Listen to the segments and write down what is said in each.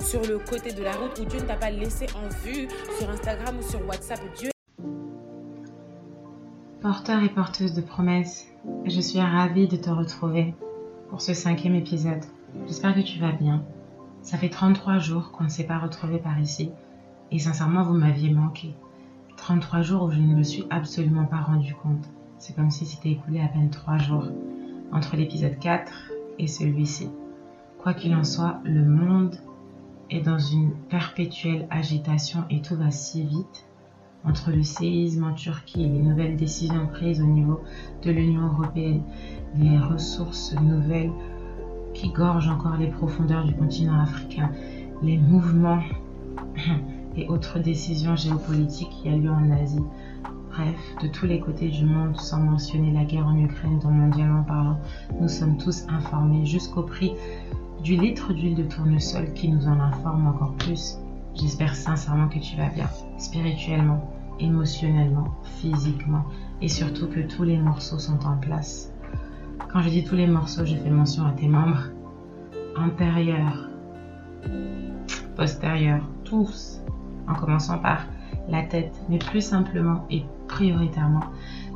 sur le côté de la route ou Dieu ne t'a pas laissé en vue sur Instagram ou sur WhatsApp. Dieu Porteur et porteuse de promesses, je suis ravie de te retrouver pour ce cinquième épisode. J'espère que tu vas bien. Ça fait 33 jours qu'on ne s'est pas retrouvé par ici et sincèrement vous m'aviez manqué. 33 jours où je ne me suis absolument pas rendu compte. C'est comme si c'était écoulé à peine 3 jours entre l'épisode 4 et celui-ci. Quoi qu'il en soit, le monde est dans une perpétuelle agitation et tout va si vite entre le séisme en Turquie, les nouvelles décisions prises au niveau de l'Union européenne, les ressources nouvelles qui gorgent encore les profondeurs du continent africain, les mouvements et autres décisions géopolitiques qui a lieu en Asie. Bref, de tous les côtés du monde, sans mentionner la guerre en Ukraine dont mondialement parlant, nous sommes tous informés jusqu'au prix du litre d'huile de tournesol qui nous en informe encore plus J'espère sincèrement que tu vas bien, spirituellement, émotionnellement, physiquement, et surtout que tous les morceaux sont en place. Quand je dis tous les morceaux, je fais mention à tes membres antérieurs, postérieurs, tous, en commençant par la tête, mais plus simplement et prioritairement,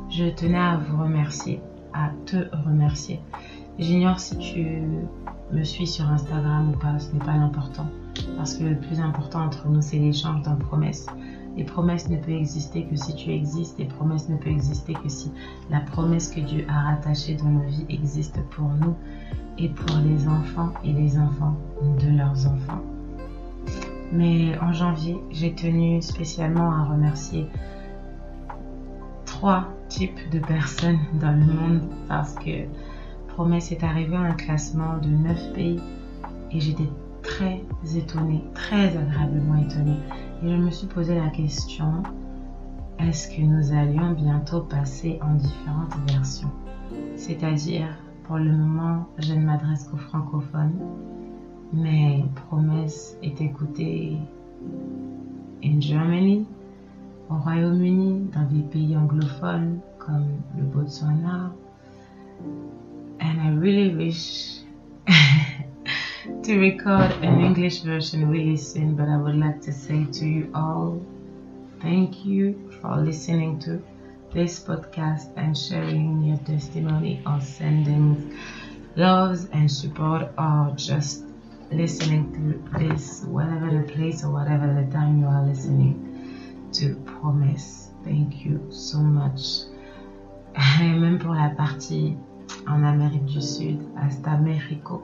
je tenais à vous remercier, à te remercier. J'ignore si tu me suis sur Instagram ou pas, ce n'est pas l'important. Parce que le plus important entre nous, c'est l'échange d'un promesse. Les promesses ne peuvent exister que si tu existes. Les promesses ne peuvent exister que si la promesse que Dieu a rattachée dans nos vies existe pour nous et pour les enfants et les enfants de leurs enfants. Mais en janvier, j'ai tenu spécialement à remercier trois types de personnes dans le monde parce que Promesse est arrivé à un classement de 9 pays et j'étais très étonnée, très agréablement étonnée. Et je me suis posé la question, est-ce que nous allions bientôt passer en différentes versions? C'est-à-dire, pour le moment, je ne m'adresse qu'aux francophones, mais Promesse est écoutée en Germany, au Royaume-Uni, dans des pays anglophones comme le Botswana. And I really wish to record an English version really soon, but I would like to say to you all thank you for listening to this podcast and sharing your testimony or sending loves and support or just listening to this, whatever the place or whatever the time you are listening to Promise. Thank you so much. Et même pour la partie en Amérique du Sud, hasta México,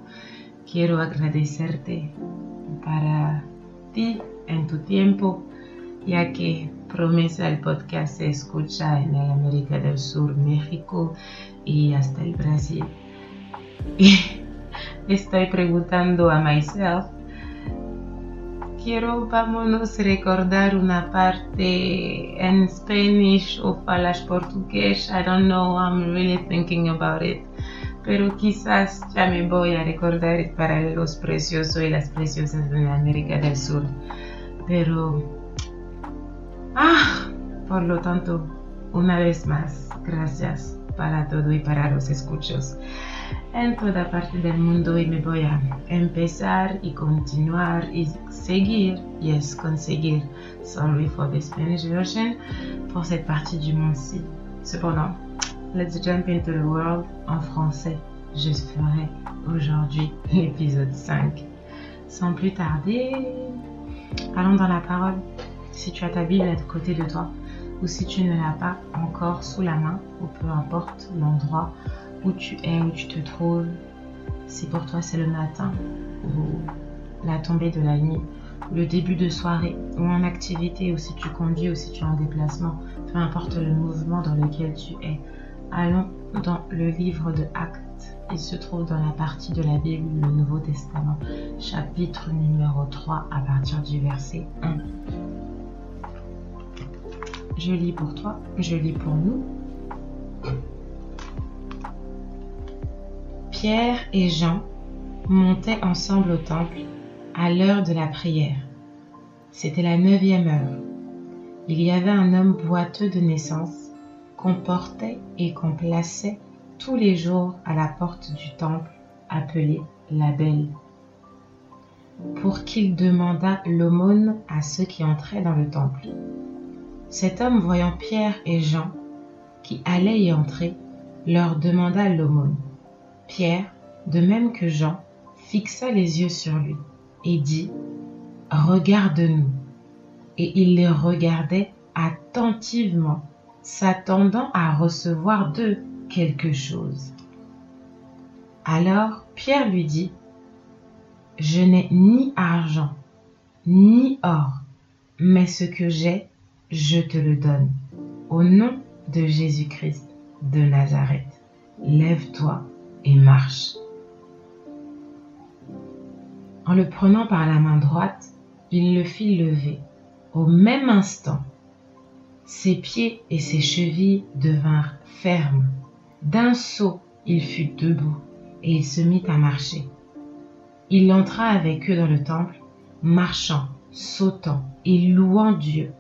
quiero agradecerte para ti en tu tiempo, ya que Promesa el podcast se escucha en la América del Sur, México y hasta el Brasil. Y estoy preguntando a myself, quiero vámonos recordar una parte en Spanish o falas portugués. I don't know, I'm really thinking about it. Pero quizás ya me voy a recordar para los preciosos y las preciosas de América del Sur. Pero, ah, por lo tanto, una vez más, gracias para todo y para los escuchos en toda parte del mundo y me voy a empezar y continuar y seguir, yes, conseguir, sorry for the Spanish version, pour cette partie du monde-ci. Cependant, let's jump into the world en français. Je ferai aujourd'hui l'épisode 5. Sans plus tarder, allons dans la parole. Si tu as ta Bible à côté de toi, ou si tu ne l'as pas encore sous la main, ou peu importe l'endroit où tu es, où tu te trouves, si pour toi c'est le matin ou la tombée de la nuit, le début de soirée ou en activité ou si tu conduis ou si tu es en déplacement, peu importe le mouvement dans lequel tu es. Allons dans le livre de Actes Il se trouve dans la partie de la Bible, le Nouveau Testament, chapitre numéro 3 à partir du verset 1. Je lis pour toi, je lis pour nous. Pierre et Jean montaient ensemble au temple à l'heure de la prière. C'était la neuvième heure. Il y avait un homme boiteux de naissance qu'on portait et qu'on plaçait tous les jours à la porte du temple appelé la Belle, pour qu'il demandât l'aumône à ceux qui entraient dans le temple. Cet homme, voyant Pierre et Jean, qui allaient y entrer, leur demanda l'aumône. Pierre, de même que Jean, fixa les yeux sur lui et dit, Regarde-nous. Et il les regardait attentivement, s'attendant à recevoir d'eux quelque chose. Alors Pierre lui dit, Je n'ai ni argent, ni or, mais ce que j'ai, je te le donne. Au nom de Jésus-Christ de Nazareth, lève-toi et marche. En le prenant par la main droite, il le fit lever. Au même instant, ses pieds et ses chevilles devinrent fermes. D'un saut, il fut debout et il se mit à marcher. Il entra avec eux dans le temple, marchant, sautant et louant Dieu.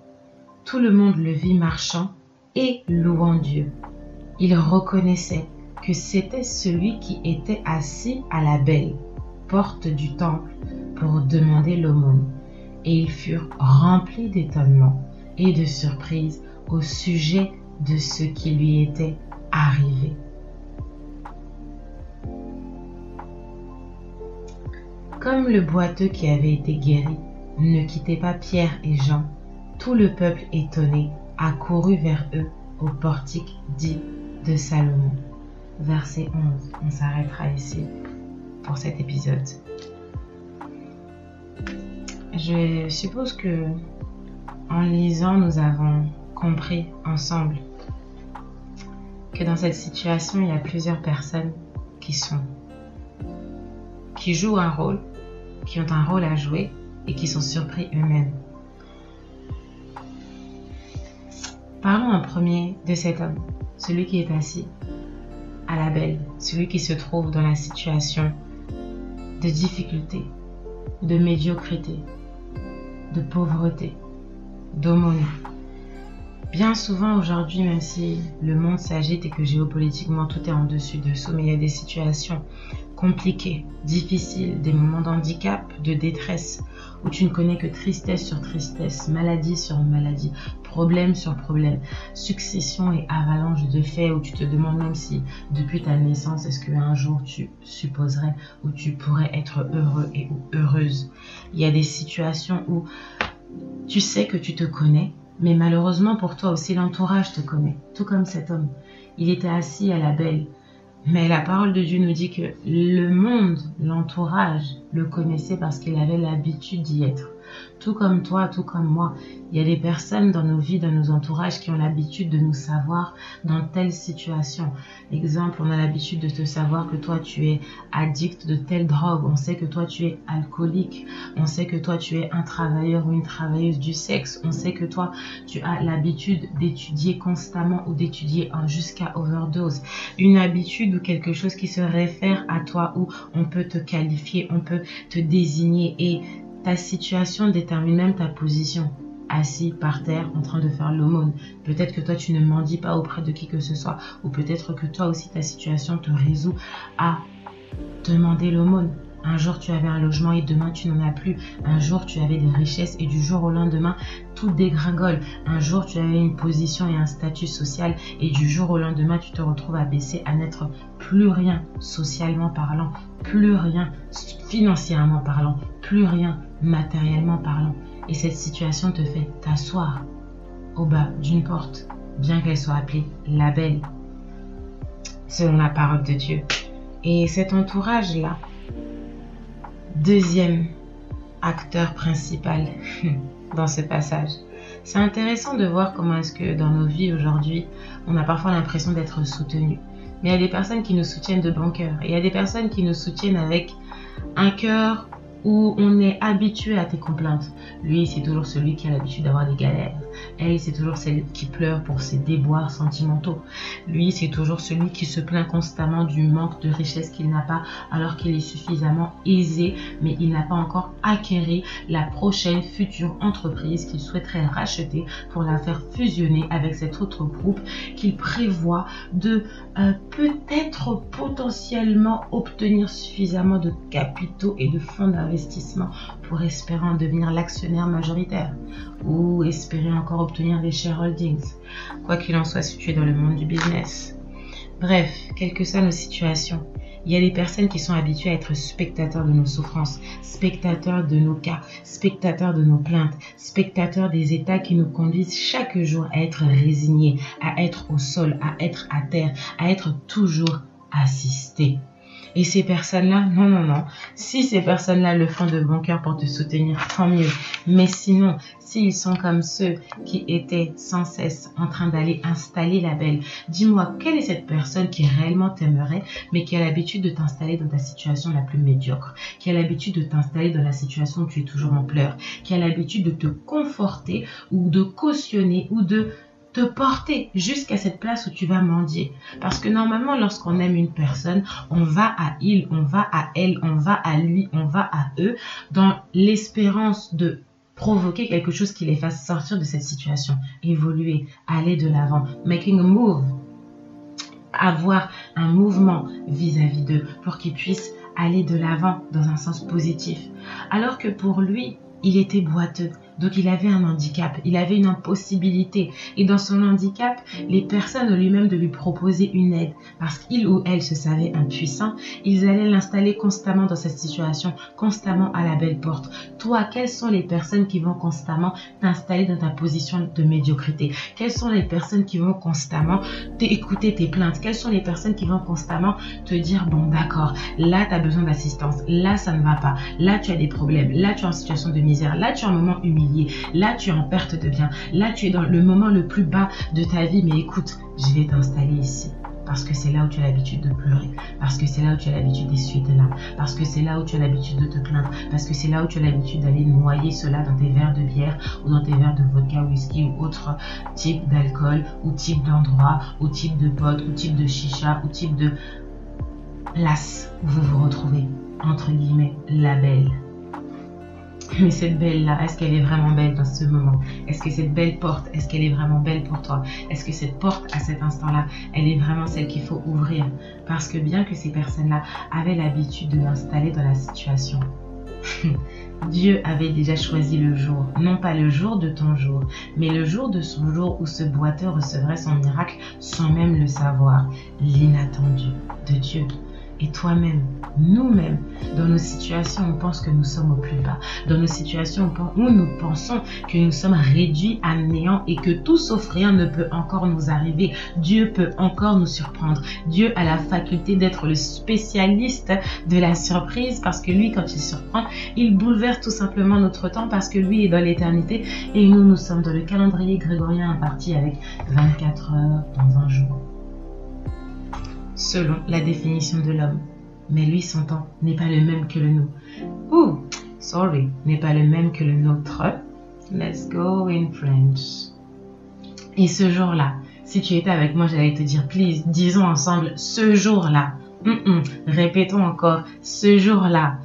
Tout le monde le vit marchant et louant Dieu. Il reconnaissait que c'était celui qui était assis à la belle porte du temple pour demander l'aumône. Et ils furent remplis d'étonnement et de surprise au sujet de ce qui lui était arrivé. Comme le boiteux qui avait été guéri ne quittait pas Pierre et Jean, tout le peuple étonné accourut vers eux au portique dit de Salomon. Verset 11. On s'arrêtera ici pour cet épisode. Je suppose que en lisant, nous avons compris ensemble que dans cette situation, il y a plusieurs personnes qui sont, qui jouent un rôle, qui ont un rôle à jouer et qui sont surpris eux-mêmes. Parlons en premier de cet homme, celui qui est assis à la belle, celui qui se trouve dans la situation de difficulté, de médiocrité, de pauvreté, d'aumône. Bien souvent aujourd'hui, même si le monde s'agite et que géopolitiquement tout est en dessus dessous, mais il y a des situations compliquées, difficiles, des moments d'handicap, de détresse, où tu ne connais que tristesse sur tristesse, maladie sur maladie, problème sur problème, succession et avalanche de faits, où tu te demandes même si depuis ta naissance, est-ce qu'un jour tu supposerais ou tu pourrais être heureux et ou heureuse? Il y a des situations où tu sais que tu te connais, mais malheureusement pour toi aussi, l'entourage te connaît, tout comme cet homme. Il était assis à la belle. Mais la parole de Dieu nous dit que le monde, l'entourage, le connaissait parce qu'il avait l'habitude d'y être tout comme toi, tout comme moi. Il y a des personnes dans nos vies, dans nos entourages qui ont l'habitude de nous savoir dans telle situation. Exemple, on a l'habitude de te savoir que toi tu es addict de telle drogue. On sait que toi tu es alcoolique. On sait que toi tu es un travailleur ou une travailleuse du sexe. On sait que toi tu as l'habitude d'étudier constamment ou d'étudier jusqu'à overdose. Une habitude ou quelque chose qui se réfère à toi où on peut te qualifier, on peut te désigner et ta situation détermine même ta position. Assis par terre en train de faire l'aumône. Peut-être que toi tu ne mendis pas auprès de qui que ce soit. Ou peut-être que toi aussi ta situation te résout à demander l'aumône. Un jour tu avais un logement et demain tu n'en as plus. Un jour tu avais des richesses et du jour au lendemain tout dégringole. Un jour tu avais une position et un statut social et du jour au lendemain tu te retrouves à baisser, à n'être plus rien socialement parlant, plus rien financièrement parlant, plus rien matériellement parlant. Et cette situation te fait t'asseoir au bas d'une porte, bien qu'elle soit appelée la belle, selon la parole de Dieu. Et cet entourage-là, deuxième acteur principal dans ce passage, c'est intéressant de voir comment est-ce que dans nos vies aujourd'hui, on a parfois l'impression d'être soutenu. Mais il y a des personnes qui nous soutiennent de bon cœur. Et il y a des personnes qui nous soutiennent avec un cœur où on est habitué à tes complaintes. Lui, c'est toujours celui qui a l'habitude d'avoir des galères. Elle, c'est toujours celle qui pleure pour ses déboires sentimentaux. Lui, c'est toujours celui qui se plaint constamment du manque de richesse qu'il n'a pas alors qu'il est suffisamment aisé, mais il n'a pas encore acquéri la prochaine future entreprise qu'il souhaiterait racheter pour la faire fusionner avec cet autre groupe qu'il prévoit de euh, peut-être potentiellement obtenir suffisamment de capitaux et de fonds d'investissement pour espérer en devenir l'actionnaire majoritaire ou espérer encore obtenir des shareholdings, quoi qu'il en soit situé dans le monde du business. Bref, quelles que soient nos situations, il y a des personnes qui sont habituées à être spectateurs de nos souffrances, spectateurs de nos cas, spectateurs de nos plaintes, spectateurs des états qui nous conduisent chaque jour à être résignés, à être au sol, à être à terre, à être toujours assistés. Et ces personnes-là, non, non, non. Si ces personnes-là le font de bon cœur pour te soutenir, tant mieux. Mais sinon, s'ils sont comme ceux qui étaient sans cesse en train d'aller installer la belle, dis-moi, quelle est cette personne qui réellement t'aimerait, mais qui a l'habitude de t'installer dans ta situation la plus médiocre, qui a l'habitude de t'installer dans la situation où tu es toujours en pleurs, qui a l'habitude de te conforter ou de cautionner ou de te porter jusqu'à cette place où tu vas mendier. Parce que normalement, lorsqu'on aime une personne, on va à il, on va à elle, on va à lui, on va à eux, dans l'espérance de provoquer quelque chose qui les fasse sortir de cette situation, évoluer, aller de l'avant, making a move, avoir un mouvement vis-à-vis d'eux pour qu'ils puissent aller de l'avant dans un sens positif. Alors que pour lui, il était boiteux. Donc il avait un handicap, il avait une impossibilité. Et dans son handicap, les personnes, au lieu même de lui proposer une aide, parce qu'il ou elle se savait impuissant, ils allaient l'installer constamment dans cette situation, constamment à la belle porte. Toi, quelles sont les personnes qui vont constamment t'installer dans ta position de médiocrité? Quelles sont les personnes qui vont constamment t'écouter tes plaintes? Quelles sont les personnes qui vont constamment te dire, bon d'accord, là tu as besoin d'assistance, là ça ne va pas, là tu as des problèmes, là tu es en situation de misère, là tu as un moment humilié Là, tu es en perte de bien. Là, tu es dans le moment le plus bas de ta vie. Mais écoute, je vais t'installer ici. Parce que c'est là où tu as l'habitude de pleurer. Parce que c'est là où tu as l'habitude d'essuyer tes larmes. Parce que c'est là où tu as l'habitude de te plaindre. Parce que c'est là où tu as l'habitude d'aller noyer cela dans tes verres de bière ou dans tes verres de vodka, whisky ou autre type d'alcool ou type d'endroit ou type de pote ou type de chicha ou type de place où vous vous retrouvez. Entre guillemets, la belle. Mais cette belle-là, est-ce qu'elle est vraiment belle dans ce moment? Est-ce que cette belle porte, est-ce qu'elle est vraiment belle pour toi? Est-ce que cette porte, à cet instant-là, elle est vraiment celle qu'il faut ouvrir? Parce que bien que ces personnes-là avaient l'habitude de l'installer dans la situation, Dieu avait déjà choisi le jour, non pas le jour de ton jour, mais le jour de son jour où ce boiteux recevrait son miracle sans même le savoir, l'inattendu de Dieu et toi-même, nous-mêmes, dans nos situations, on pense que nous sommes au plus bas. Dans nos situations où nous pensons que nous sommes réduits à néant et que tout sauf rien ne peut encore nous arriver. Dieu peut encore nous surprendre. Dieu a la faculté d'être le spécialiste de la surprise parce que lui, quand il surprend, il bouleverse tout simplement notre temps parce que lui est dans l'éternité et nous, nous sommes dans le calendrier grégorien imparti avec 24 heures dans un jour selon la définition de l'homme. Mais lui, son temps n'est pas le même que le nous. Ouh, sorry, n'est pas le même que le nôtre. Let's go in French. Et ce jour-là, si tu étais avec moi, j'allais te dire, please, disons ensemble, ce jour-là. Répétons encore, ce jour-là.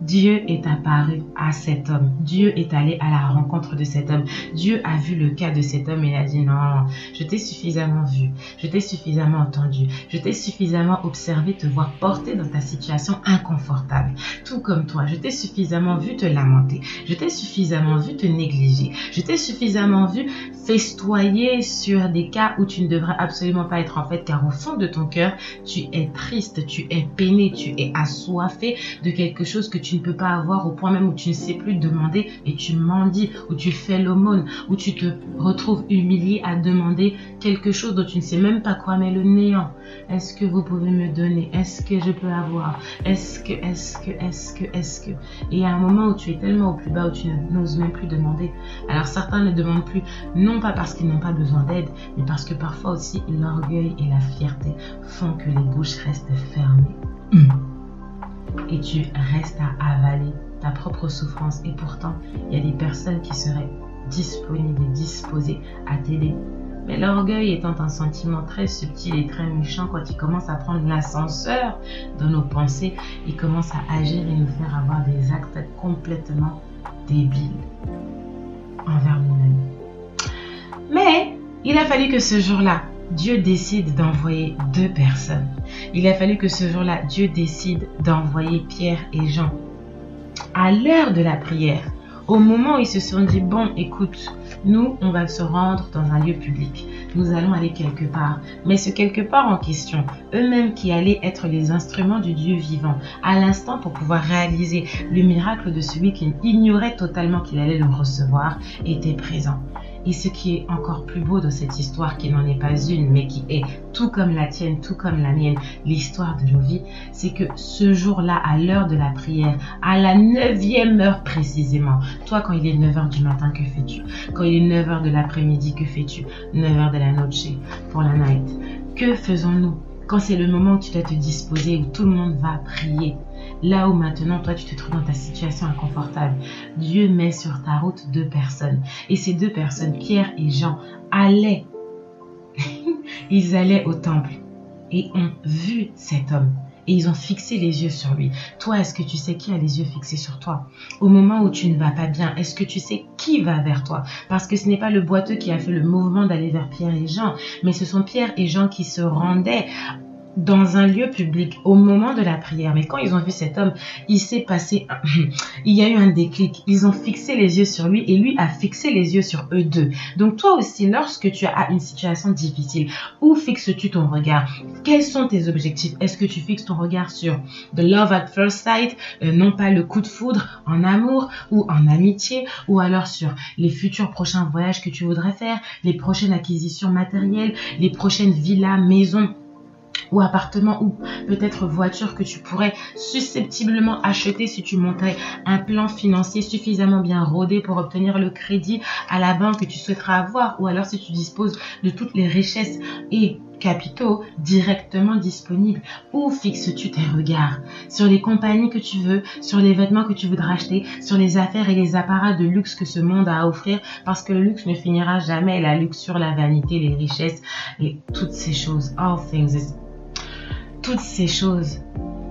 Dieu est apparu à cet homme. Dieu est allé à la rencontre de cet homme. Dieu a vu le cas de cet homme et il a dit non, je t'ai suffisamment vu, je t'ai suffisamment entendu, je t'ai suffisamment observé te voir porter dans ta situation inconfortable. Tout comme toi, je t'ai suffisamment vu te lamenter, je t'ai suffisamment vu te négliger, je t'ai suffisamment vu festoyer sur des cas où tu ne devrais absolument pas être en fait car au fond de ton cœur, tu es triste, tu es peiné, tu es assoiffé de quelque chose que tu tu ne peux pas avoir au point même où tu ne sais plus demander et tu mendies, où tu fais l'aumône, où tu te retrouves humilié à demander quelque chose dont tu ne sais même pas quoi, mais le néant. Est-ce que vous pouvez me donner? Est-ce que je peux avoir? Est-ce que, est-ce que, est-ce que, est-ce que? Et a un moment où tu es tellement au plus bas où tu n'oses même plus demander. Alors certains ne demandent plus, non pas parce qu'ils n'ont pas besoin d'aide, mais parce que parfois aussi l'orgueil et la fierté font que les bouches restent fermées. Et tu restes à avaler ta propre souffrance. Et pourtant, il y a des personnes qui seraient disponibles et disposées à t'aider mais l'orgueil étant un sentiment très subtil et très méchant, quand il commence à prendre l'ascenseur dans nos pensées, il commence à agir et nous faire avoir des actes complètement débiles envers nous-mêmes. Mais il a fallu que ce jour-là, Dieu décide d'envoyer deux personnes. Il a fallu que ce jour-là, Dieu décide d'envoyer Pierre et Jean. À l'heure de la prière, au moment où ils se sont dit, bon, écoute, nous, on va se rendre dans un lieu public. Nous allons aller quelque part. Mais ce quelque part en question, eux-mêmes qui allaient être les instruments du Dieu vivant, à l'instant pour pouvoir réaliser le miracle de celui qui ignorait totalement qu'il allait le recevoir, étaient présents. Et ce qui est encore plus beau de cette histoire, qui n'en est pas une, mais qui est tout comme la tienne, tout comme la mienne, l'histoire de nos vies, c'est que ce jour-là, à l'heure de la prière, à la neuvième heure précisément, toi quand il est 9h du matin, que fais-tu? Quand il est 9h de l'après-midi, que fais-tu? 9h de la noche pour la night. Que faisons-nous? Quand c'est le moment où tu dois te disposer, où tout le monde va prier Là où maintenant, toi, tu te trouves dans ta situation inconfortable, Dieu met sur ta route deux personnes. Et ces deux personnes, Pierre et Jean, allaient, ils allaient au temple et ont vu cet homme. Et ils ont fixé les yeux sur lui. Toi, est-ce que tu sais qui a les yeux fixés sur toi? Au moment où tu ne vas pas bien, est-ce que tu sais qui va vers toi? Parce que ce n'est pas le boiteux qui a fait le mouvement d'aller vers Pierre et Jean, mais ce sont Pierre et Jean qui se rendaient dans un lieu public au moment de la prière. Mais quand ils ont vu cet homme, il s'est passé, il y a eu un déclic. Ils ont fixé les yeux sur lui et lui a fixé les yeux sur eux deux. Donc toi aussi, lorsque tu as une situation difficile, où fixes-tu ton regard? Quels sont tes objectifs? Est-ce que tu fixes ton regard sur the love at first sight, euh, non pas le coup de foudre en amour ou en amitié, ou alors sur les futurs prochains voyages que tu voudrais faire, les prochaines acquisitions matérielles, les prochaines villas, maisons? Ou appartement ou peut-être voiture que tu pourrais susceptiblement acheter si tu montais un plan financier suffisamment bien rodé pour obtenir le crédit à la banque que tu souhaiteras avoir ou alors si tu disposes de toutes les richesses et capitaux directement disponibles. Où fixes-tu tes regards? Sur les compagnies que tu veux, sur les vêtements que tu voudras acheter, sur les affaires et les apparats de luxe que ce monde a à offrir, parce que le luxe ne finira jamais, la luxure, la vanité, les richesses et toutes ces choses. All things toutes ces choses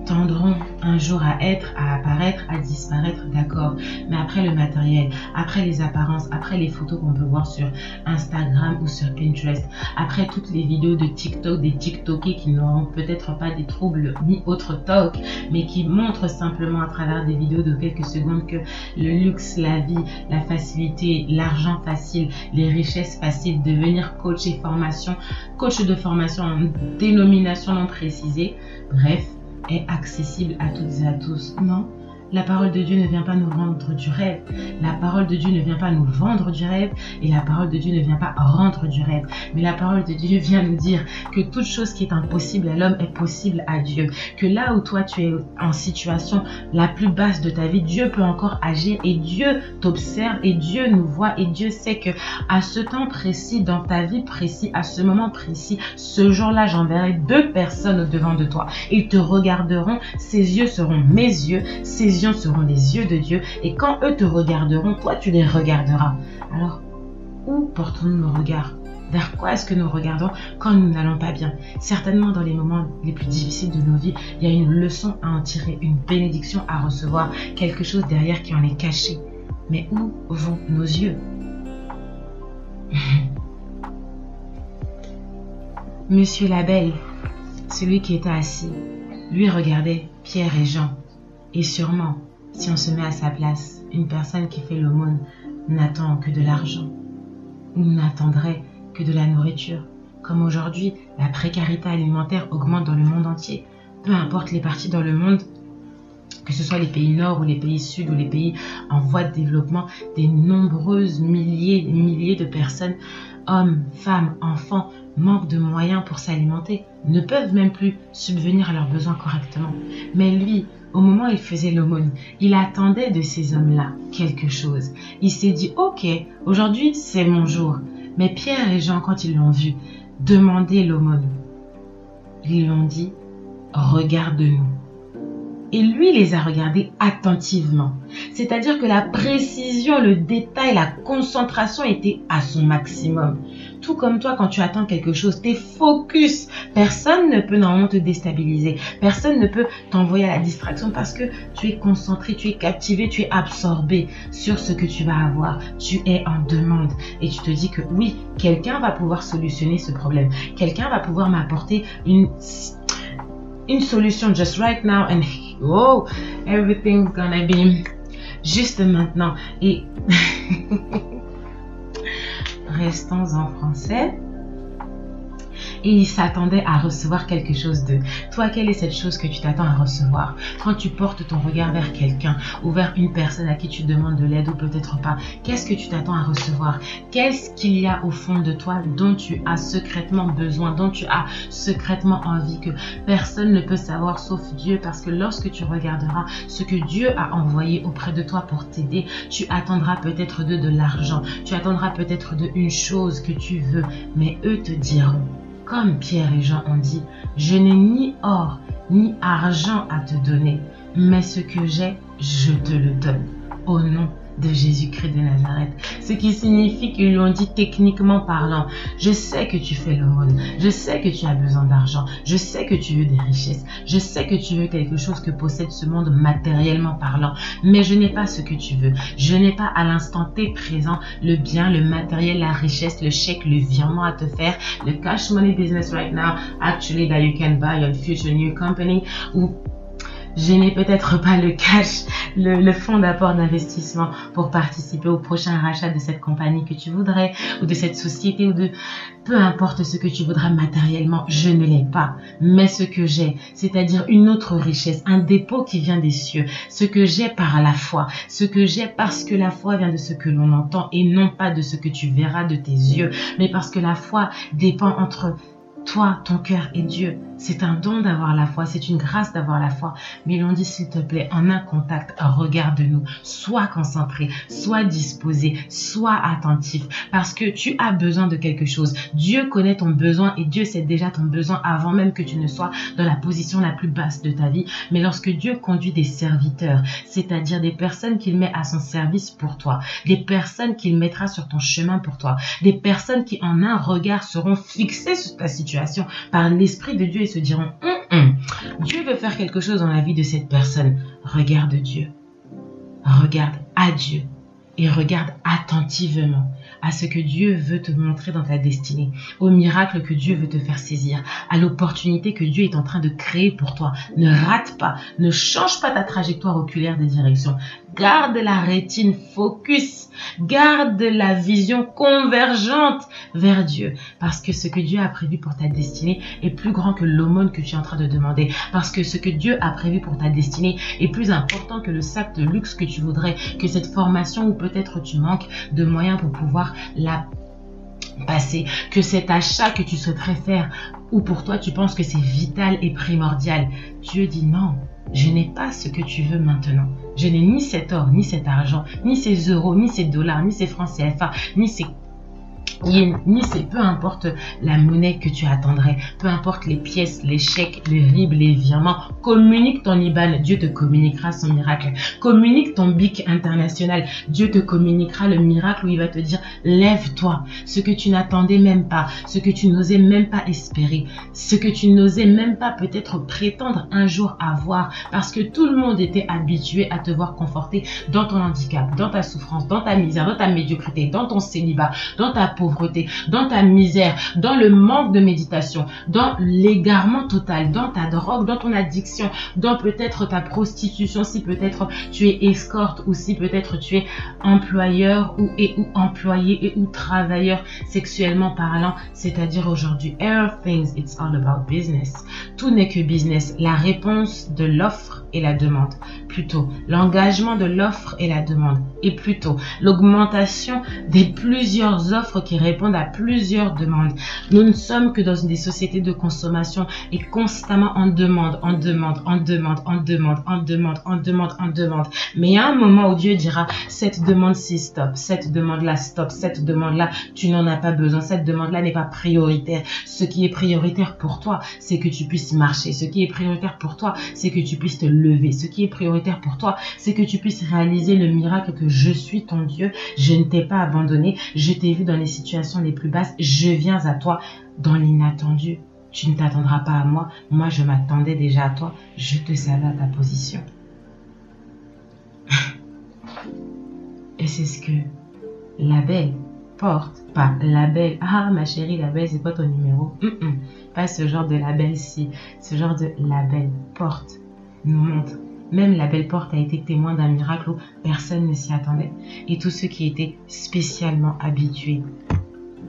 tendront un jour à être, à apparaître, à disparaître, d'accord. Mais après le matériel, après les apparences, après les photos qu'on peut voir sur Instagram ou sur Pinterest, après toutes les vidéos de TikTok, des TikTokers qui n'auront peut-être pas des troubles ni autres talk, mais qui montrent simplement à travers des vidéos de quelques secondes que le luxe, la vie, la facilité, l'argent facile, les richesses faciles, devenir coach et formation, coach de formation en dénomination non précisée, bref, est accessible à toutes et à tous. Non, la parole de Dieu ne vient pas nous rendre du rêve. La parole de Dieu ne vient pas nous vendre du rêve. Et la parole de Dieu ne vient pas rendre du rêve. Mais la parole de Dieu vient nous dire que toute chose qui est impossible à l'homme est possible à Dieu. Que là où toi tu es en situation la plus basse de ta vie, Dieu peut encore agir et Dieu t'observe et Dieu nous voit et Dieu sait que à ce temps précis, dans ta vie précise, à ce moment précis, ce jour-là, j'enverrai deux personnes au devant de toi. Ils te regarderont, ses yeux seront mes yeux, ses seront les yeux de Dieu et quand eux te regarderont, toi tu les regarderas. Alors, où portons-nous nos regards? Vers quoi est-ce que nous regardons quand nous n'allons pas bien? Certainement dans les moments les plus difficiles de nos vies, il y a une leçon à en tirer, une bénédiction à recevoir, quelque chose derrière qui en est caché. Mais où vont nos yeux? Monsieur Labelle, celui qui était assis, lui regardait Pierre et Jean et sûrement, si on se met à sa place, une personne qui fait l'aumône n'attend que de l'argent ou n'attendrait que de la nourriture. Comme aujourd'hui, la précarité alimentaire augmente dans le monde entier. Peu importe les parties dans le monde, que ce soit les pays nord ou les pays sud ou les pays en voie de développement, des nombreuses milliers, milliers de personnes, hommes, femmes, enfants, manquent de moyens pour s'alimenter, ne peuvent même plus subvenir à leurs besoins correctement. Mais lui, au moment où il faisait l'aumône, il attendait de ces hommes-là quelque chose. Il s'est dit, ok, aujourd'hui c'est mon jour. Mais Pierre et Jean, quand ils l'ont vu, demander l'aumône, ils lui ont dit, regarde-nous. Et lui les a regardés attentivement. C'est-à-dire que la précision, le détail, la concentration était à son maximum. Tout comme toi, quand tu attends quelque chose, t'es focus. Personne ne peut normalement te déstabiliser. Personne ne peut t'envoyer à la distraction parce que tu es concentré, tu es captivé, tu es absorbé sur ce que tu vas avoir. Tu es en demande et tu te dis que oui, quelqu'un va pouvoir solutionner ce problème. Quelqu'un va pouvoir m'apporter une solution just right now and oh everything's gonna be juste maintenant et restons en français et il s'attendait à recevoir quelque chose d'eux. Toi, quelle est cette chose que tu t'attends à recevoir? Quand tu portes ton regard vers quelqu'un ou vers une personne à qui tu demandes de l'aide ou peut-être pas, qu'est-ce que tu t'attends à recevoir? Qu'est-ce qu'il y a au fond de toi dont tu as secrètement besoin, dont tu as secrètement envie que personne ne peut savoir sauf Dieu? Parce que lorsque tu regarderas ce que Dieu a envoyé auprès de toi pour t'aider, tu attendras peut-être d'eux de l'argent, tu attendras peut-être de une chose que tu veux, mais eux te diront comme Pierre et Jean ont dit, je n'ai ni or ni argent à te donner, mais ce que j'ai, je te le donne. Au nom de Jésus-Christ de Nazareth. Ce qui signifie qu'ils lui ont dit techniquement parlant, je sais que tu fais l'aumône, je sais que tu as besoin d'argent, je sais que tu veux des richesses, je sais que tu veux quelque chose que possède ce monde matériellement parlant, mais je n'ai pas ce que tu veux. Je n'ai pas à l'instant T présent le bien, le matériel, la richesse, le chèque, le virement à te faire, le cash money business right now, actually that you can buy your future new company ou n'ai peut-être pas le cash, le, fonds d'apport d'investissement pour participer au prochain rachat de cette compagnie que tu voudrais ou de cette société ou de peu importe ce que tu voudras matériellement, je ne l'ai pas. Mais ce que j'ai, c'est-à-dire une autre richesse, un dépôt qui vient des cieux, ce que j'ai par la foi, ce que j'ai parce que la foi vient de ce que l'on entend et non pas de ce que tu verras de tes yeux, mais parce que la foi dépend entre toi, ton cœur et Dieu. C'est un don d'avoir la foi, c'est une grâce d'avoir la foi. Mais l'on dit, s'il te plaît, en un contact, regarde-nous. Sois concentré, sois disposé, sois attentif. Parce que tu as besoin de quelque chose. Dieu connaît ton besoin et Dieu sait déjà ton besoin avant même que tu ne sois dans la position la plus basse de ta vie. Mais lorsque Dieu conduit des serviteurs, c'est-à-dire des personnes qu'il met à son service pour toi, des personnes qu'il mettra sur ton chemin pour toi, des personnes qui en un regard seront fixées sur ta situation, par l'Esprit de Dieu et se diront, hum, hum, Dieu veut faire quelque chose dans la vie de cette personne. Regarde Dieu. Regarde à Dieu et regarde attentivement à ce que Dieu veut te montrer dans ta destinée, au miracle que Dieu veut te faire saisir, à l'opportunité que Dieu est en train de créer pour toi. Ne rate pas, ne change pas ta trajectoire oculaire de direction. Garde la rétine focus, garde la vision convergente vers Dieu, parce que ce que Dieu a prévu pour ta destinée est plus grand que l'aumône que tu es en train de demander, parce que ce que Dieu a prévu pour ta destinée est plus important que le sac de luxe que tu voudrais, que cette formation où peut-être tu manques de moyens pour pouvoir la passer, que cet achat que tu souhaiterais faire ou pour toi tu penses que c'est vital et primordial. Dieu dit non, je n'ai pas ce que tu veux maintenant. Je n'ai ni cet or, ni cet argent, ni ces euros, ni ces dollars, ni ces francs CFA, ni ces ni c'est peu importe la monnaie que tu attendrais, peu importe les pièces, les chèques, les RIB, les virements, communique ton IBAN, Dieu te communiquera son miracle. Communique ton BIC international, Dieu te communiquera le miracle où il va te dire lève-toi, ce que tu n'attendais même pas, ce que tu n'osais même pas espérer, ce que tu n'osais même pas peut-être prétendre un jour avoir parce que tout le monde était habitué à te voir conforté dans ton handicap, dans ta souffrance, dans ta misère, dans ta médiocrité, dans ton célibat, dans ta peau dans ta misère, dans le manque de méditation, dans l'égarement total, dans ta drogue, dans ton addiction, dans peut-être ta prostitution, si peut-être tu es escorte ou si peut-être tu es employeur ou employé et ou travailleur sexuellement parlant, c'est-à-dire aujourd'hui, everything it's all about business. Tout n'est que business. La réponse de l'offre et la demande, plutôt l'engagement de l'offre et la demande, et plutôt l'augmentation des plusieurs offres qui répondent à plusieurs demandes. Nous ne sommes que dans des sociétés de consommation et constamment en demande, en demande, en demande, en demande, en demande, en demande, en demande. Mais il y a un moment où Dieu dira, cette demande-ci stop, cette demande-là stop, cette demande-là, tu n'en as pas besoin, cette demande-là n'est pas prioritaire. Ce qui est prioritaire pour toi, c'est que tu puisses marcher. Ce qui est prioritaire pour toi, c'est que tu puisses te lever. Ce qui est prioritaire pour toi, c'est que tu puisses réaliser le miracle que je suis ton Dieu. Je ne t'ai pas abandonné. Je t'ai vu dans les situations les plus basses. Je viens à toi dans l'inattendu. Tu ne t'attendras pas à moi. Moi, je m'attendais déjà à toi. Je te savais à ta position. Et c'est ce que la belle porte. Pas la belle. Ah, ma chérie, la belle, c'est pas ton numéro. Pas ce genre de label-ci. Ce genre de label porte nous montre. Même la belle porte a été témoin d'un miracle où personne ne s'y attendait. Et tous ceux qui étaient spécialement habitués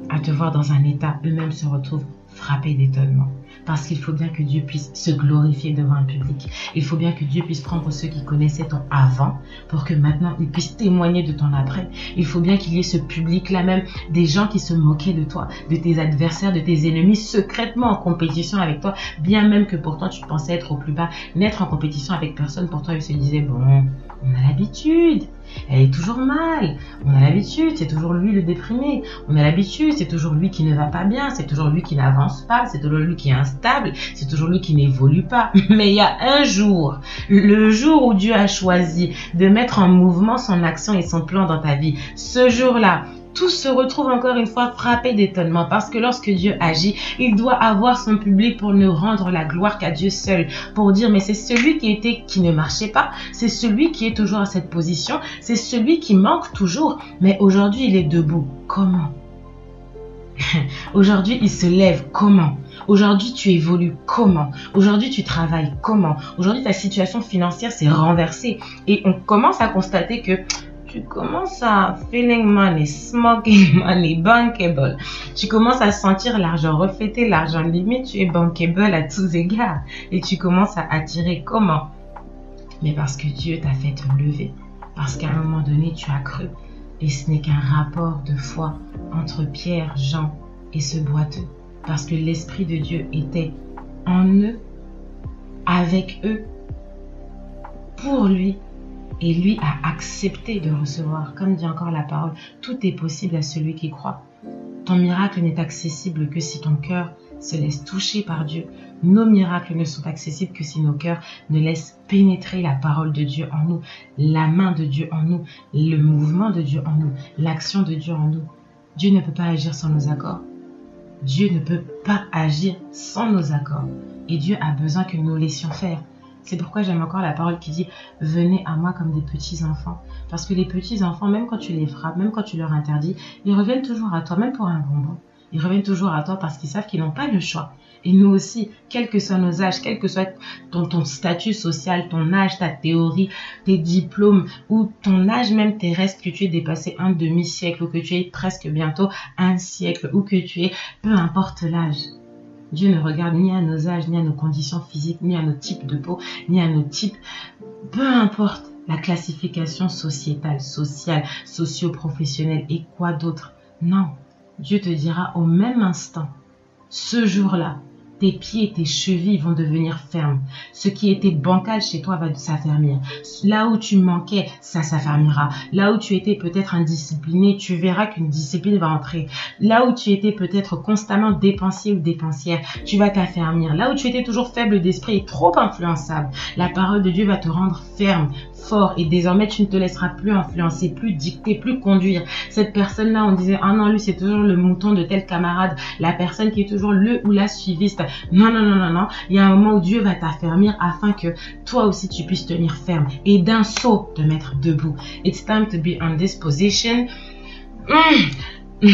à te voir dans un état, eux-mêmes se retrouvent frappés d'étonnement. Parce qu'il faut bien que Dieu puisse se glorifier devant un public. Il faut bien que Dieu puisse prendre ceux qui connaissaient ton avant pour que maintenant ils puissent témoigner de ton après. Il faut bien qu'il y ait ce public-là même, des gens qui se moquaient de toi, de tes adversaires, de tes ennemis, secrètement en compétition avec toi, bien même que pourtant tu pensais être au plus bas, n'être en compétition avec personne, pourtant ils se disaient, bon, on a l'habitude, elle est toujours mal. On a l'habitude, c'est toujours lui le déprimé. On a l'habitude, c'est toujours lui qui ne va pas bien, c'est toujours lui qui n'avance pas, c'est toujours lui qui est instable, c'est toujours lui qui n'évolue pas. Mais il y a un jour, le jour où Dieu a choisi de mettre en mouvement son action et son plan dans ta vie, ce jour-là, tout se retrouve encore une fois frappé d'étonnement parce que lorsque Dieu agit, il doit avoir son public pour ne rendre la gloire qu'à Dieu seul, pour dire mais c'est celui qui était qui ne marchait pas, c'est celui qui est toujours à cette position, c'est celui qui manque toujours, mais aujourd'hui il est debout. Comment? Aujourd'hui, il se lève. Comment? Aujourd'hui, tu évolues. Comment? Aujourd'hui, tu travailles. Comment? Aujourd'hui, ta situation financière s'est renversée. Et on commence à constater que tu commences à feeling money, smoking money, bankable. Tu commences à sentir l'argent refléter, l'argent limite, tu es bankable à tous égards. Et tu commences à attirer comment? Mais parce que Dieu t'a fait te lever. Parce qu'à un moment donné, tu as cru. Et ce n'est qu'un rapport de foi entre Pierre, Jean et ce boiteux. Parce que l'Esprit de Dieu était en eux, avec eux, pour lui et lui a accepté de recevoir. Comme dit encore la parole, tout est possible à celui qui croit. Ton miracle n'est accessible que si ton cœur se laisse toucher par Dieu. Nos miracles ne sont accessibles que si nos cœurs ne laissent pénétrer la parole de Dieu en nous, la main de Dieu en nous, le mouvement de Dieu en nous, l'action de Dieu en nous. Dieu ne peut pas agir sans nos accords. Dieu ne peut pas agir sans nos accords. Et Dieu a besoin que nous laissions faire. C'est pourquoi j'aime encore la parole qui dit Venez à moi comme des petits enfants. Parce que les petits enfants, même quand tu les frappes, même quand tu leur interdis, ils reviennent toujours à toi, même pour un bonbon. Ils reviennent toujours à toi parce qu'ils savent qu'ils n'ont pas le choix. Et nous aussi, quels que soient nos âges, quel que soit ton, ton, statut social, ton âge, ta théorie, tes diplômes, ou ton âge même terrestre, que tu aies dépassé un demi-siècle, ou que tu aies presque bientôt un siècle, ou que tu aies, peu importe l'âge. Dieu ne regarde ni à nos âges, ni à nos conditions physiques, ni à nos types de peau, ni à nos types, peu importe la classification sociétale, sociale, socio-professionnelle et quoi d'autre. Non, Dieu te dira au même instant, ce jour-là, tes pieds tes chevilles vont devenir fermes. Ce qui était bancal chez toi va s'affermir. Là où tu manquais, ça s'affermira. Là où tu étais peut-être indiscipliné, tu verras qu'une discipline va entrer. Là où tu étais peut-être constamment dépensier ou dépensière, tu vas t'affermir. Là où tu étais toujours faible d'esprit et trop influençable, la parole de Dieu va te rendre ferme, fort et désormais tu ne te laisseras plus influencer, plus dicter, plus conduire. Cette personne-là, on disait, ah non, lui c'est toujours le mouton de tel camarade, la personne qui est toujours le ou la suiviste. Non, non, non, non, non. Il y a un moment où Dieu va t'affermir afin que toi aussi tu puisses tenir ferme et d'un saut te mettre debout. It's time to be on this position. Hmm.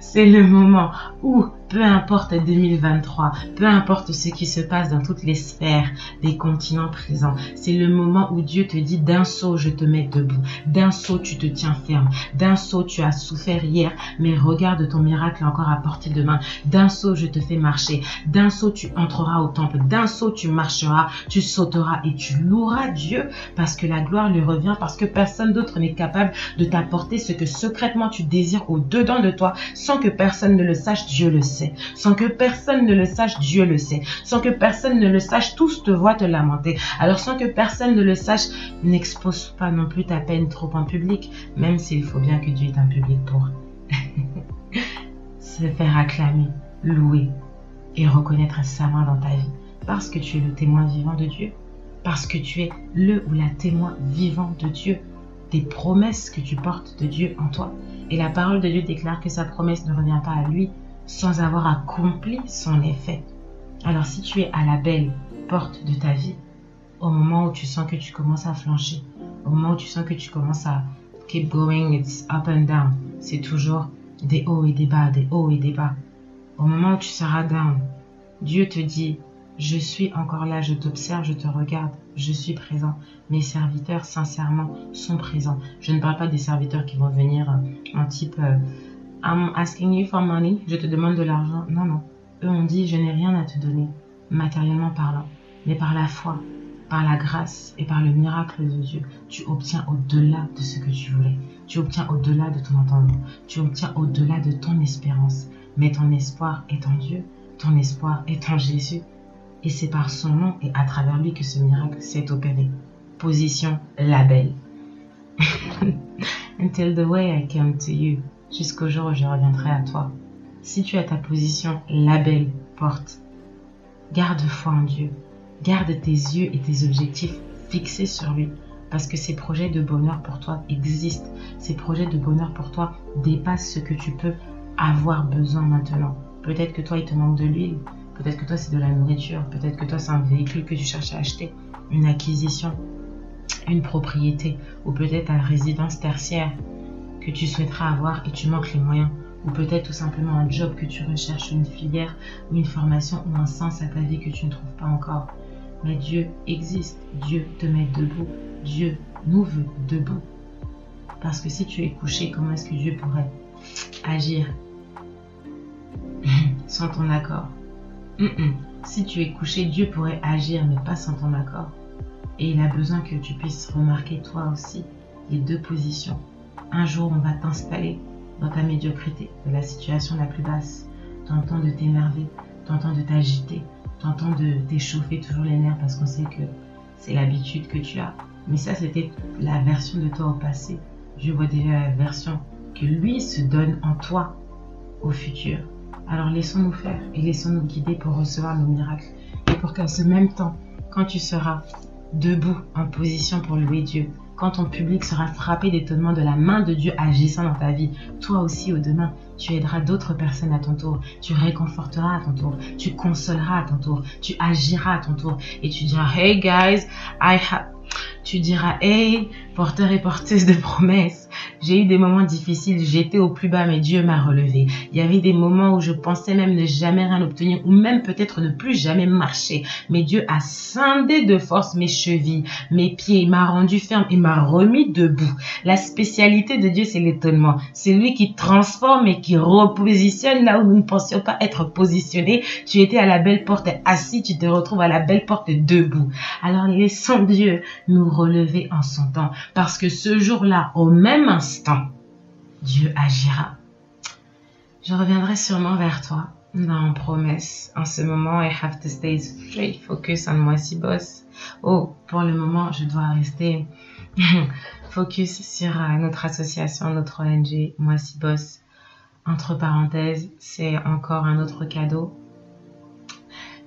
c'est le moment où peu importe 2023, peu importe ce qui se passe dans toutes les sphères des continents présents, c'est le moment où Dieu te dit d'un saut je te mets debout, d'un saut tu te tiens ferme, d'un saut tu as souffert hier, mais regarde ton miracle encore à portée de main, d'un saut je te fais marcher, d'un saut tu entreras au temple, d'un saut tu marcheras, tu sauteras et tu loueras Dieu parce que la gloire lui revient, parce que personne d'autre n'est capable de t'apporter ce que secrètement tu désires au-dedans de toi sans que personne ne le sache, Dieu le sait. Sans que personne ne le sache, Dieu le sait. Sans que personne ne le sache, tous te voient te lamenter. Alors sans que personne ne le sache, n'expose pas non plus ta peine trop en public, même s'il faut bien que Dieu ait un public pour se faire acclamer, louer et reconnaître sa main dans ta vie. Parce que tu es le témoin vivant de Dieu. Parce que tu es le ou la témoin vivant de Dieu. Des promesses que tu portes de Dieu en toi. Et la parole de Dieu déclare que sa promesse ne revient pas à lui, sans avoir accompli son effet. Alors si tu es à la belle porte de ta vie, au moment où tu sens que tu commences à flancher, au moment où tu sens que tu commences à keep going, it's up and down, c'est toujours des hauts et des bas, des hauts et des bas. Au moment où tu seras down, Dieu te dit, je suis encore là, je t'observe, je te regarde, je suis présent. Mes serviteurs, sincèrement, sont présents. Je ne parle pas des serviteurs qui vont venir en type... Euh, I'm asking you for money, je te demande de l'argent. Non, non. Eux ont dit, je n'ai rien à te donner, matériellement parlant, mais par la foi, par la grâce et par le miracle de Dieu, tu obtiens au-delà de ce que tu voulais. Tu obtiens au-delà de ton entendement. Tu obtiens au-delà de ton espérance. Mais ton espoir est en Dieu. Ton espoir est en Jésus. Et c'est par son nom et à travers lui que ce miracle s'est opéré. Position label. Until the way I came to you jusqu'au jour où je reviendrai à toi. Si tu as ta position label porte, garde foi en Dieu. Garde tes yeux et tes objectifs fixés sur lui. Parce que ces projets de bonheur pour toi existent. Ces projets de bonheur pour toi dépassent ce que tu peux avoir besoin maintenant. Peut-être que toi, il te manque de l'huile. Peut-être que toi, c'est de la nourriture. Peut-être que toi, c'est un véhicule que tu cherches à acheter. Une acquisition. Une propriété. Ou peut-être une résidence tertiaire que tu souhaiteras avoir et tu manques les moyens. Ou peut-être tout simplement un job que tu recherches, une filière ou une formation ou un sens à ta vie que tu ne trouves pas encore. Mais Dieu existe. Dieu te met debout. Dieu nous veut debout. Parce que si tu es couché, comment est-ce que Dieu pourrait agir? Sans ton accord Si tu es couché, Dieu pourrait agir, mais pas sans ton accord. Et il a besoin que tu puisses remarquer toi aussi les deux positions un jour, on va t'installer dans ta médiocrité, de la situation la plus basse. T'entends de t'énerver, t'entends de t'agiter, t'entends de t'échauffer toujours les nerfs parce qu'on sait que c'est l'habitude que tu as. Mais ça, c'était la version de toi au passé. Je vois déjà la version que lui se donne en toi au futur. Alors laissons-nous faire et laissons-nous guider pour recevoir le miracle. Et pour qu'à ce même temps, quand tu seras debout en position pour louer Dieu, quand ton public sera frappé d'étonnement de la main de Dieu agissant dans ta vie, toi aussi au demain, tu aideras d'autres personnes à ton tour, tu réconforteras à ton tour, tu consoleras à ton tour, tu agiras à ton tour. Et tu diras Hey guys, I have tu diras Hey, porteur et porteuse de promesses. J'ai eu des moments difficiles, j'étais au plus bas, mais Dieu m'a relevé. Il y avait des moments où je pensais même ne jamais rien obtenir, ou même peut-être ne plus jamais marcher. Mais Dieu a scindé de force mes chevilles, mes pieds, m'a rendu ferme et m'a remis debout. La spécialité de Dieu, c'est l'étonnement. C'est lui qui transforme et qui repositionne là où nous ne pensions pas être positionnés. Tu étais à la belle porte assis, tu te retrouves à la belle porte debout. Alors laissons Dieu nous relever en son temps. Parce que ce jour-là, au même instant, Dieu agira. Je reviendrai sûrement vers toi dans promesse. En ce moment, I have to stay straight focus on moi si boss. Oh, pour le moment, je dois rester focus sur euh, notre association, notre ONG, moi si boss. Entre parenthèses, c'est encore un autre cadeau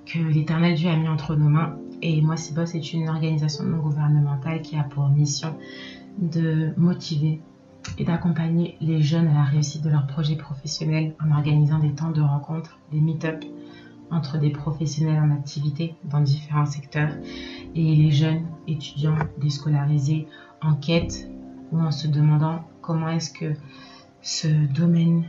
que l'Éternel Dieu a mis entre nos mains et Moi Si Boss est une organisation non gouvernementale qui a pour mission de motiver et d'accompagner les jeunes à la réussite de leurs projets professionnels en organisant des temps de rencontre, des meet-up entre des professionnels en activité dans différents secteurs et les jeunes étudiants déscolarisés en quête ou en se demandant comment est-ce que ce domaine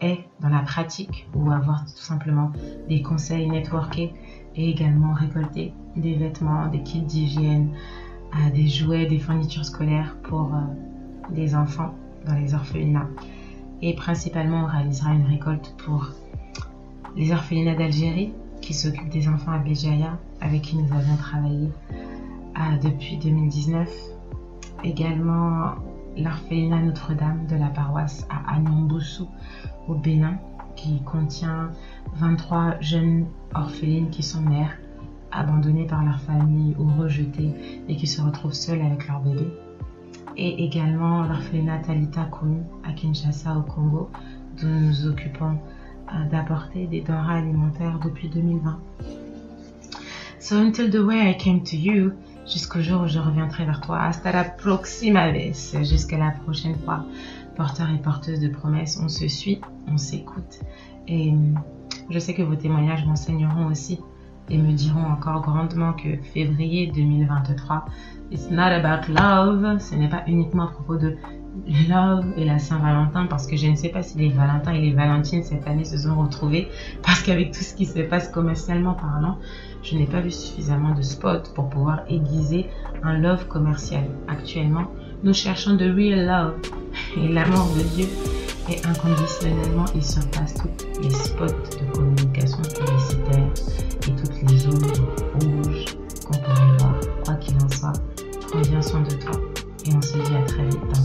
est dans la pratique ou avoir tout simplement des conseils networkés et également récolter des vêtements, des kits d'hygiène, euh, des jouets, des fournitures scolaires pour les enfants dans les orphelinats. Et principalement, on réalisera une récolte pour les orphelinats d'Algérie qui s'occupent des enfants à Béjaïa, avec qui nous avons travaillé euh, depuis 2019. Également l'orphelinat Notre-Dame de la paroisse à Agnon-Boussou au Bénin, qui contient 23 jeunes orphelines qui sont mères, abandonnées par leur famille ou rejetées et qui se retrouvent seules avec leur bébé et également l'orphelinat Talita Kumi à Kinshasa au Congo, dont nous nous occupons euh, d'apporter des denrées alimentaires depuis 2020. So until the way I came to you, jusqu'au jour où je reviendrai vers toi. Hasta la próxima vez, jusqu'à la prochaine fois. Porteur et porteuse de promesses, on se suit, on s'écoute. Et je sais que vos témoignages m'enseigneront aussi et me diront encore grandement que février 2023, it's not about love, ce n'est pas uniquement à propos de love et la Saint-Valentin, parce que je ne sais pas si les Valentins et les Valentines cette année se sont retrouvés, parce qu'avec tout ce qui se passe commercialement parlant, je n'ai pas vu suffisamment de spots pour pouvoir aiguiser un love commercial. Actuellement, nous cherchons de real love et l'amour de Dieu. Est inconditionnellement, il surpasse tous les spots de communication publicitaire et toutes les zones rouges qu'on pourrait voir. Quoi qu'il en soit, prends bien soin de toi et on se dit à très vite dans